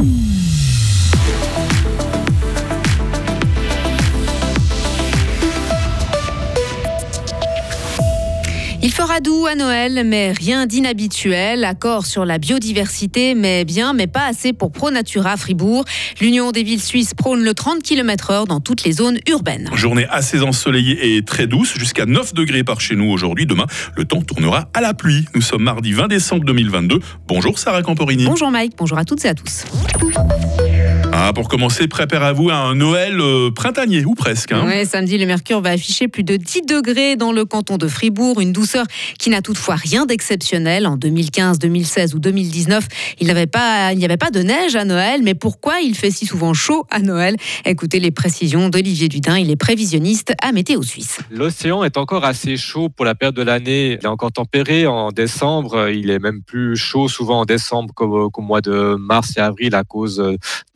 Il fera doux à Noël, mais rien d'inhabituel. Accord sur la biodiversité, mais bien, mais pas assez pour ProNatura Fribourg. L'Union des villes suisses prône le 30 km/h dans toutes les zones urbaines. Journée assez ensoleillée et très douce, jusqu'à 9 degrés par chez nous aujourd'hui. Demain, le temps tournera à la pluie. Nous sommes mardi 20 décembre 2022. Bonjour Sarah Camporini. Bonjour Mike, bonjour à toutes et à tous. Ah, pour commencer, préparez-vous à un Noël euh, printanier, ou presque. Hein. Oui, samedi, le mercure va afficher plus de 10 degrés dans le canton de Fribourg, une douceur qui n'a toutefois rien d'exceptionnel. En 2015, 2016 ou 2019, il n'y avait, pas, il avait pas de neige à Noël, mais pourquoi il fait si souvent chaud à Noël? Écoutez les précisions d'Olivier Dudin, il est prévisionniste à Météo Suisse. L'océan est encore assez chaud pour la période de l'année. Il est encore tempéré en décembre, il est même plus chaud souvent en décembre qu'au mois de mars et avril à cause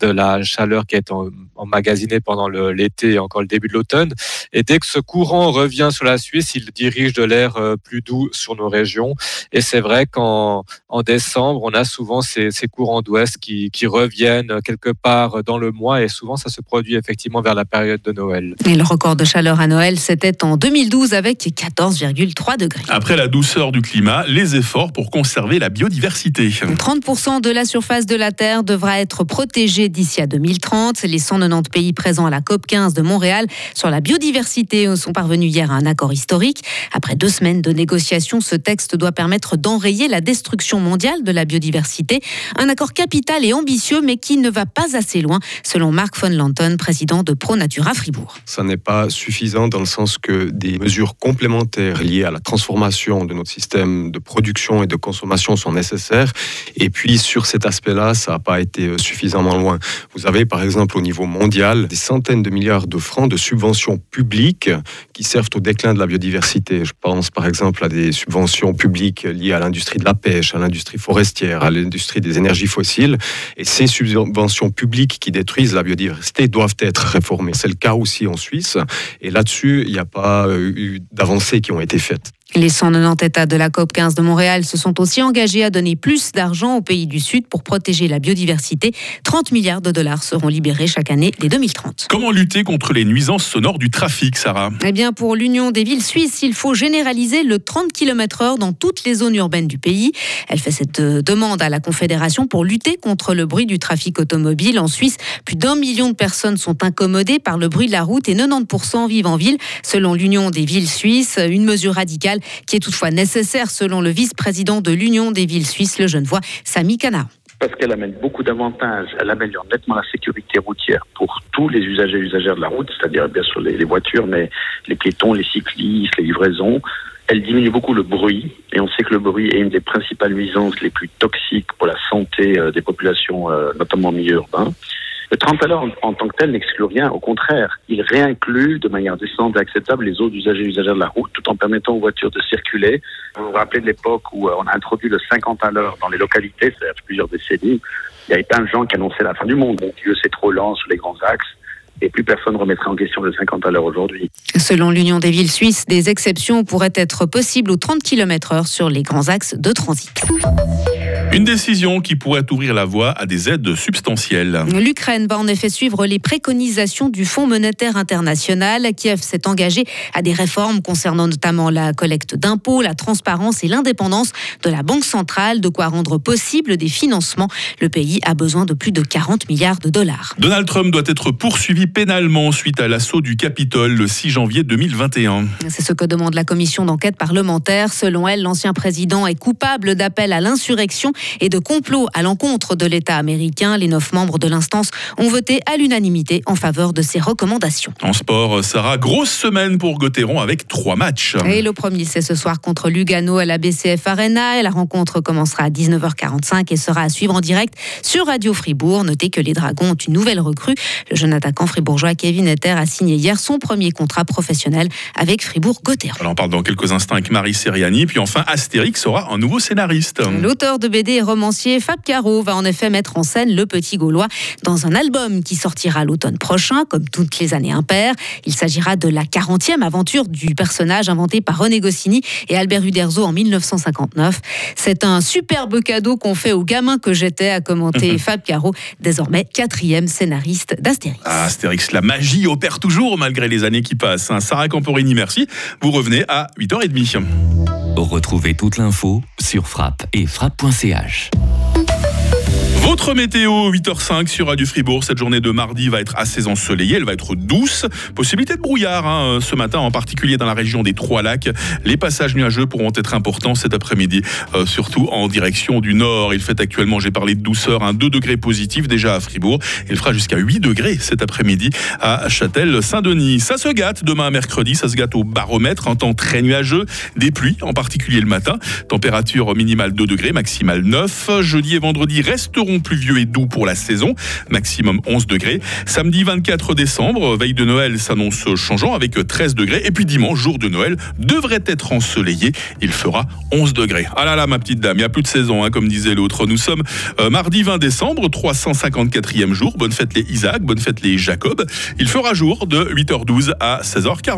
de la chaleur qui est emmagasinée pendant l'été et encore le début de l'automne. Et dès que ce courant revient sur la Suisse, il dirige de l'air euh, plus doux sur nos régions. Et c'est vrai qu'en en décembre, on a souvent ces, courants d'ouest qui, reviennent quelque part dans le mois et souvent ça se produit effectivement vers la période de Noël. Et le record de chaleur à Noël, c'était en 2012 avec 14,3 degrés. Après la douceur du climat, les efforts pour conserver la biodiversité. 30% de la surface de la Terre devra être protégée d'ici à 2030. Les 190 pays présents à la COP 15 de Montréal sur la biodiversité sont parvenus hier à un accord historique. Après deux semaines de négociations, ce texte doit permettre d'enrayer la destruction mondiale de la biodiversité. Un accord capital et ambitieux, mais qui ne va pas assez loin, selon Marc von Lanton, président de ProNatura Fribourg. Ça n'est pas suffisant dans le sens que des mesures complémentaires liées à la transformation de notre système de production et de consommation sont nécessaires. Et puis, sur cet aspect-là, ça n'a pas été suffisamment loin. Vous avez par exemple au niveau mondial des centaines de milliards de francs de subventions publiques qui servent au déclin de la biodiversité. Je pense par exemple à des subventions publiques liées à l'industrie de la pêche, à l'industrie forestière, à l'industrie des énergies fossiles. Et ces subventions publiques qui détruisent la biodiversité doivent être réformées. C'est le cas aussi en Suisse. Et là-dessus, il n'y a pas eu d'avancées qui ont été faites. Les 190 États de la COP 15 de Montréal se sont aussi engagés à donner plus d'argent aux pays du Sud pour protéger la biodiversité. 30 milliards de dollars seront libérés chaque année dès 2030. Comment lutter contre les nuisances sonores du trafic, Sarah? Eh bien, pour l'Union des villes suisses, il faut généraliser le 30 km/h dans toutes les zones urbaines du pays. Elle fait cette euh, demande à la Confédération pour lutter contre le bruit du trafic automobile. En Suisse, plus d'un million de personnes sont incommodées par le bruit de la route et 90% vivent en ville, selon l'Union des villes suisses. Une mesure radicale qui est toutefois nécessaire selon le vice-président de l'Union des villes suisses, le Genevois, Sami Kana parce qu'elle amène beaucoup d'avantages. Elle améliore nettement la sécurité routière pour tous les usagers et usagères de la route, c'est-à-dire bien sûr les, voitures, mais les piétons, les cyclistes, les livraisons. Elle diminue beaucoup le bruit, et on sait que le bruit est une des principales nuisances les plus toxiques pour la santé euh, des populations, euh, notamment en milieu urbain. Le 30 à l'heure en, tant que tel n'exclut rien, au contraire, il réinclut de manière décente et acceptable les autres usagers et usagères de la route tout en permettant aux voitures de circuler. Vous vous rappelez de l'époque où euh, on a introduit le 50 à l'heure dans les localités, c'est-à-dire plusieurs décennies, il y avait plein de gens qui annonçaient la fin du monde. Mon Dieu, c'est trop lent sur les grands axes et plus personne ne remettrait en question le 50 à l'heure aujourd'hui. Selon l'Union des villes suisses, des exceptions pourraient être possibles aux 30 km/h sur les grands axes de transit. Une décision qui pourrait ouvrir la voie à des aides substantielles. L'Ukraine va en effet suivre les préconisations du Fonds monétaire international. Kiev s'est engagé à des réformes concernant notamment la collecte d'impôts, la transparence et l'indépendance de la Banque centrale, de quoi rendre possible des financements. Le pays a besoin de plus de 40 milliards de dollars. Donald Trump doit être poursuivi pénalement suite à l'assaut du Capitole le 6 janvier 2021. C'est ce que demande la commission d'enquête parlementaire. Selon elle, l'ancien président est coupable d'appel à l'insurrection et de complot à l'encontre de l'État américain. Les neuf membres de l'instance ont voté à l'unanimité en faveur de ces recommandations. En sport, Sarah, grosse semaine pour Gauthieron avec trois matchs. Et le premier, c'est ce soir contre Lugano à la BCF Arena. Et la rencontre commencera à 19h45 et sera à suivre en direct sur Radio Fribourg. Notez que les Dragons ont une nouvelle recrue. Le jeune attaquant fribourgeois Kevin Etter a signé hier son premier contrat professionnel avec Fribourg-Gotteron. On parle dans quelques instants avec Marie Seriani. Puis enfin, Astérix sera un nouveau scénariste. L'auteur de BD et romancier Fab Caro va en effet mettre en scène le petit Gaulois dans un album qui sortira l'automne prochain, comme toutes les années impaires. Il s'agira de la 40e aventure du personnage inventé par René Goscinny et Albert Uderzo en 1959. C'est un superbe cadeau qu'on fait aux gamins que j'étais, à commenter Fab Caro, désormais quatrième scénariste d'Astérix. Ah, Astérix, la magie opère toujours malgré les années qui passent. hein. Sarah Camporini, merci. Vous revenez à 8h30. Retrouvez toute l'info sur frappe et frappe.ch. Votre météo, 8h05 sur Radio Fribourg. Cette journée de mardi va être assez ensoleillée, elle va être douce. Possibilité de brouillard hein, ce matin, en particulier dans la région des Trois-Lacs. Les passages nuageux pourront être importants cet après-midi, euh, surtout en direction du nord. Il fait actuellement, j'ai parlé de douceur, un 2 degrés positif déjà à Fribourg. Il fera jusqu'à 8 degrés cet après-midi à Châtel-Saint-Denis. Ça se gâte demain mercredi, ça se gâte au baromètre, un temps très nuageux, des pluies, en particulier le matin. Température minimale 2 degrés, maximale 9. Jeudi et vendredi resteront pluvieux et doux pour la saison, maximum 11 degrés. Samedi 24 décembre, veille de Noël s'annonce changeant avec 13 degrés. Et puis dimanche, jour de Noël, devrait être ensoleillé. Il fera 11 degrés. Ah là là, ma petite dame, il n'y a plus de saison, hein, comme disait l'autre. Nous sommes euh, mardi 20 décembre, 354e jour. Bonne fête les Isaac, bonne fête les Jacob. Il fera jour de 8h12 à 16h40.